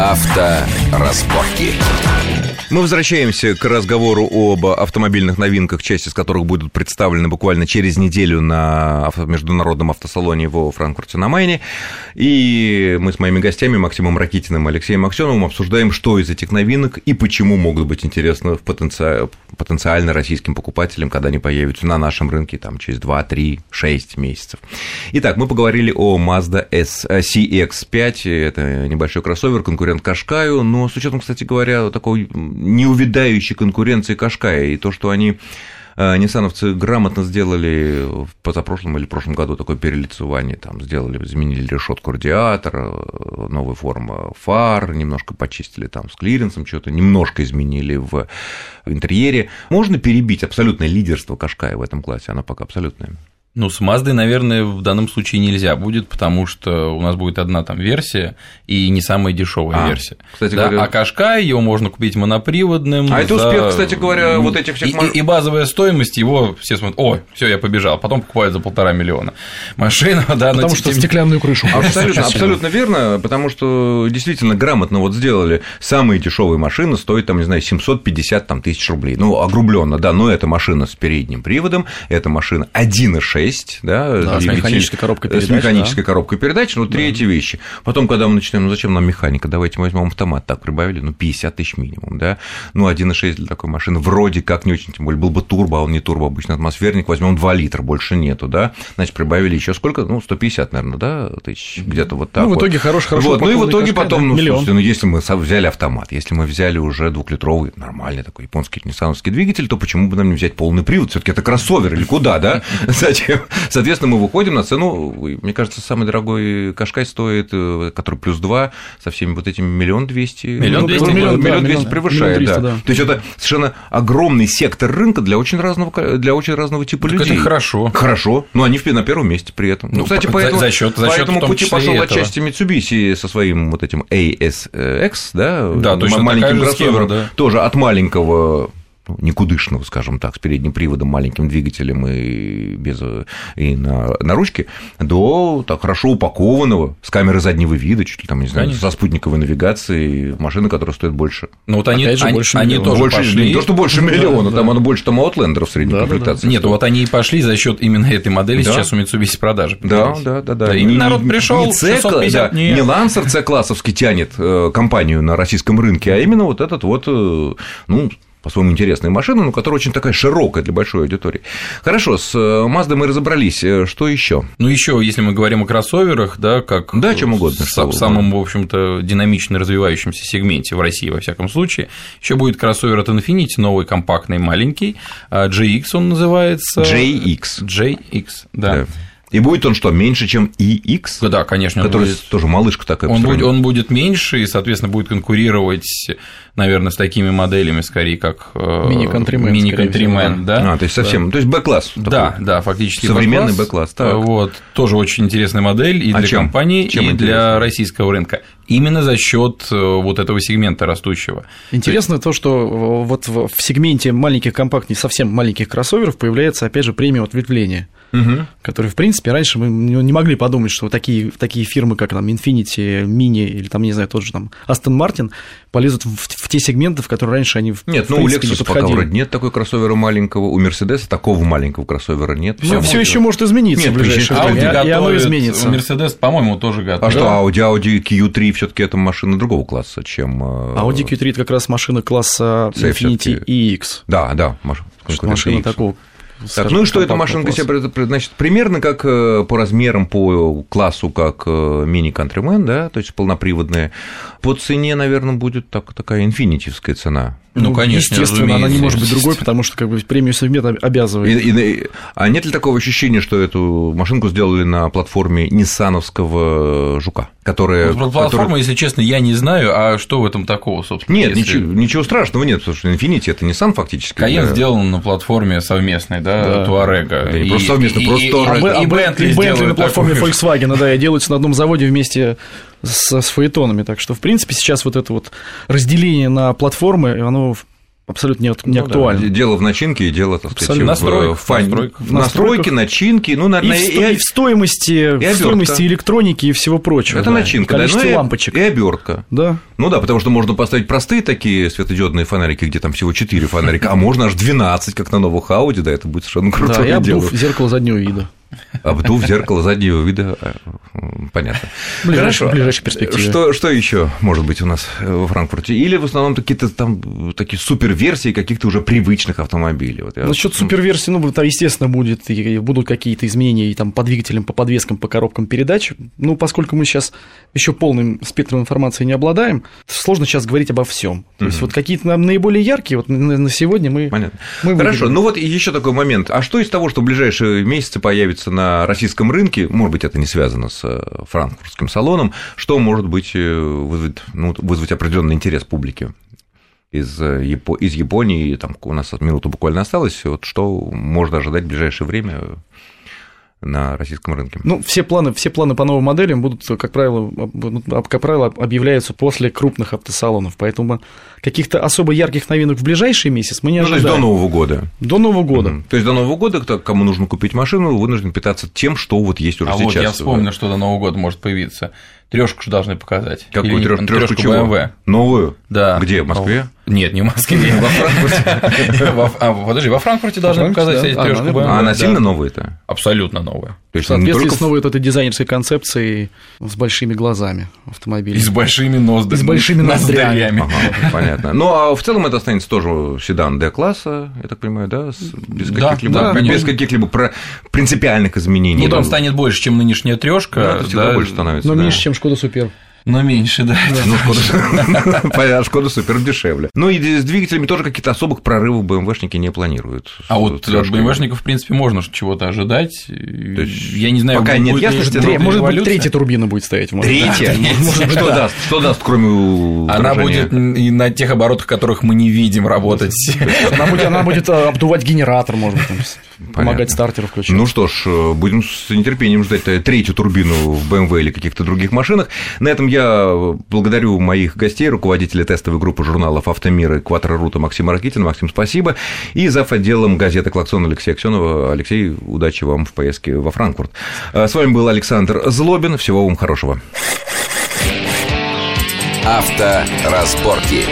Авторазборки. Мы возвращаемся к разговору об автомобильных новинках, часть из которых будут представлены буквально через неделю на международном автосалоне во Франкфурте на Майне. И мы с моими гостями Максимом Ракитиным и Алексеем Аксеновым обсуждаем, что из этих новинок и почему могут быть интересны в потенци... потенциально российским покупателям, когда они появятся на нашем рынке там, через 2, 3, 6 месяцев. Итак, мы поговорили о Mazda S CX-5. Это небольшой кроссовер, конкурент Кашкаю, но с учетом, кстати говоря, такой неувидающей конкуренции Кашкая, и то, что они э, Ниссановцы грамотно сделали в позапрошлом или прошлом году такое перелицевание, там сделали, изменили решетку радиатора, новая форма фар, немножко почистили там с клиренсом, что-то немножко изменили в интерьере. Можно перебить абсолютное лидерство Кашкая в этом классе, она пока абсолютная. Ну, с Маздой, наверное, в данном случае нельзя будет, потому что у нас будет одна там версия и не самая дешевая а, версия. Кстати да? говоря... А Кашкай его можно купить моноприводным. А это за... успех, кстати говоря, вот этих всех. И, и базовая стоимость его все смотрят, о, все, я побежал, потом покупают за полтора миллиона машину, да, потому что тем... стеклянную крышу. Абсолютно, абсолютно верно, потому что действительно грамотно вот сделали самые дешевые машины стоят там, не знаю, 750 там, тысяч рублей. Ну, огрубленно, да, но это машина с передним приводом, это машина 1,6 6, да, да с механической коробкой передач. С механической да. коробкой передач, ну, три да. эти вещи. Потом, когда мы начинаем, ну, зачем нам механика, давайте мы возьмем автомат, так прибавили, ну, 50 тысяч минимум, да, ну, 1,6 для такой машины вроде как не очень, тем более был бы турбо, а он не турбо, обычно атмосферник, возьмем 2 литра, больше нету, да, значит, прибавили еще сколько, ну, 150, наверное, да, тысяч, где-то вот так Ну, в итоге вот. хороший, хороший вот, Ну, и в итоге потом, ну, миллион. слушайте, ну, если мы взяли автомат, если мы взяли уже двухлитровый, нормальный такой японский ниссановский двигатель, то почему бы нам не взять полный привод, все таки это кроссовер или куда, да? Зачем? Соответственно, мы выходим на цену, мне кажется, самый дорогой Кашкай стоит, э, который плюс 2, со всеми вот этими миллион двести. Миллион двести. Миллион, двести превышает, да. То есть это совершенно огромный сектор рынка для очень разного, для очень разного типа так людей. это хорошо. Хорошо, но они на первом месте при этом. Ну, кстати, по, этому, за счет, за по этому пути пошел отчасти Mitsubishi со своим вот этим ASX, да, да маленьким кроссовером, да. тоже от маленького ну, никудышного, скажем так, с передним приводом, маленьким двигателем и, без, и на, на ручке, до так, хорошо упакованного, с камерой заднего вида, чуть ли там, не знаю, Конечно. со спутниковой навигацией, машины, которая стоит больше. Ну вот они, же, они, больше они тоже больше, пошли. Не то, что больше миллиона, да, там да. оно больше там Outlander в средней да, комплектации. Да, Нет, вот они и пошли за счет именно этой модели да. сейчас у Mitsubishi продажи. Да, да, да, да. да. И не, народ пришел, не, C, да, не Lancer C-классовский тянет э, компанию на российском рынке, а именно вот этот вот, э, ну, по-своему интересная машина, но которая очень такая широкая для большой аудитории. Хорошо, с Mazda мы разобрались. Э, что еще? Ну, еще, если мы говорим о кроссоверах, да, как да, чем угодно, в самом, в общем-то, динамично развивающемся сегменте в России, во всяком случае, еще будет кроссовер от Infiniti, новый, компактный, маленький, JX он называется. JX. JX, да. да. И будет он что, меньше, чем iX? Да, конечно. Который будет... тоже малышка такая. Он будет, он будет меньше и, соответственно, будет конкурировать, наверное, с такими моделями, скорее, как мини-контримен. Мини-контримен, да. А, то есть совсем, да. то есть Б-класс. Да, да, фактически Современный Б-класс. Вот, тоже очень интересная модель и а для чем? компании, чем и интересно? для российского рынка. Именно за счет э, вот этого сегмента растущего. Интересно то, что вот в сегменте маленьких компактных, совсем маленьких кроссоверов появляется, опять же, премия ответвления угу. которые, в принципе, раньше мы не могли подумать, что такие, такие фирмы, как там Infinity, Mini или там, не знаю, тот же там Aston Martin полезут в, в те сегменты, в которые раньше они в Нет, в ну у Lexus не пока вроде нет такой кроссовера маленького, у Mercedes такого маленького кроссовера нет. Ну, все еще может измениться нет, в ближайшее время, и оно изменится. У Mercedes, по-моему, тоже готов. А что, Audi, Audi Q3 все таки это машина другого класса, чем… Э, Audi Q3 – это как раз машина класса Infinity EX. Да, да, машина такого так, ну и что эта машинка себя значит, примерно как э, по размерам, по классу, как э, мини-контримен, да, то есть полноприводная. По цене, наверное, будет так, такая инфинитивская цена. Ну, ну конечно, естественно, она не может быть другой, потому что как бы премию совмет обязывает. И, и, а нет ли такого ощущения, что эту машинку сделали на платформе ниссановского жука, которая... Ну, платформа, который... если честно, я не знаю, а что в этом такого, собственно? Нет, если... ничего, ничего страшного нет, потому что Infinity это Nissan фактически. Каен да. сделан на платформе совместной, да, да. Туарега. Да, и, просто совместно, просто и, Туарега. И, и, и Bentley, Bentley на платформе Volkswagen, да, и делаются на одном заводе вместе с, с фаэтонами. Так что, в принципе, сейчас вот это вот разделение на платформы, оно абсолютно не, не ну, актуально. Да. Дело в начинке и дело, так сказать, настройк, в фан... настройках. настройки, начинки, ну, наверное, и, в, и, и в стоимости, и в стоимости электроники и всего прочего. Это да. начинка, Количество да, ну, лампочек. И обертка. Да. Ну да, потому что можно поставить простые такие светодиодные фонарики, где там всего 4 фонарика, а можно аж 12, как на новых Audi, да, это будет совершенно круто. Да, и обдув зеркало заднего вида. Обдув зеркало заднего вида. Э, понятно. Ближайшей, Хорошо. ближайшей перспективе. Что, что еще может быть у нас во Франкфурте? Или в основном какие-то там такие суперверсии каких-то уже привычных автомобилей? Вот я... Насчет суперверсии, ну, там, естественно, будет, будут какие-то изменения и там, по двигателям, по подвескам, по коробкам передач. Ну, поскольку мы сейчас еще полным спектром информации не обладаем, сложно сейчас говорить обо всем. То есть, вот какие-то наиболее яркие, вот на сегодня мы. Понятно. Мы Хорошо, ну вот еще такой момент. А что из того, что в ближайшие месяцы появится появится на российском рынке, может быть, это не связано с э, франкфуртским салоном, что может быть э, вызвать, ну, вызвать определенный интерес публики из, э, из Японии, там у нас минута буквально осталось, вот что можно ожидать в ближайшее время на российском рынке. Ну, все планы, все планы по новым моделям будут, как правило, как правило, объявляются после крупных автосалонов, поэтому каких-то особо ярких новинок в ближайший месяц мы не ожидаем. Ну, то есть до Нового года. До Нового года. Угу. То есть до Нового года, кто, кому нужно купить машину, вынужден питаться тем, что вот есть уже а сейчас. Вот я вспомнил, что до Нового года может появиться. Трешку же должны показать. Какую трешку? Трешку чего? BMW. Новую? Да. Где? В Москве? Нет, не в Москве, во Франкфурте. А, подожди, во Франкфурте должны показать трешку BMW. А она сильно новая-то? Абсолютно новая. То есть в соответствии с новой этой дизайнерской концепцией с большими глазами автомобиля. И с большими ноздрями. с большими ноздрями. понятно. Ну, а в целом это останется тоже седан D-класса, я так понимаю, да? Без каких-либо без каких-либо принципиальных изменений. Нет, он станет больше, чем нынешняя трешка. Да, больше становится. Но меньше, чем Шкода Супер. Но меньше, да. Ну, Шкода, Шкода супер дешевле. Ну и с двигателями тоже каких-то особых прорывов БМВшники не планируют. А вот от БМВшников, в принципе, можно чего-то ожидать. Я не знаю, пока нет ясности. Может быть, третья турбина будет стоять. Третья? Что даст? Что даст, кроме Она будет и на тех оборотах, которых мы не видим, работать. Она будет э, обдувать генератор, может быть, помогать стартеру включать. Ну что ж, э, будем с нетерпением ждать третью турбину в BMW или каких-то других машинах. На этом я благодарю моих гостей, руководителя тестовой группы журналов «Автомир» и «Кватрорута» Максима Ракитина. Максим, спасибо. И зав. отделом газеты «Клаксон» Алексей Аксенова. Алексей, удачи вам в поездке во Франкфурт. А с вами был Александр Злобин. Всего вам хорошего. Авторазборки.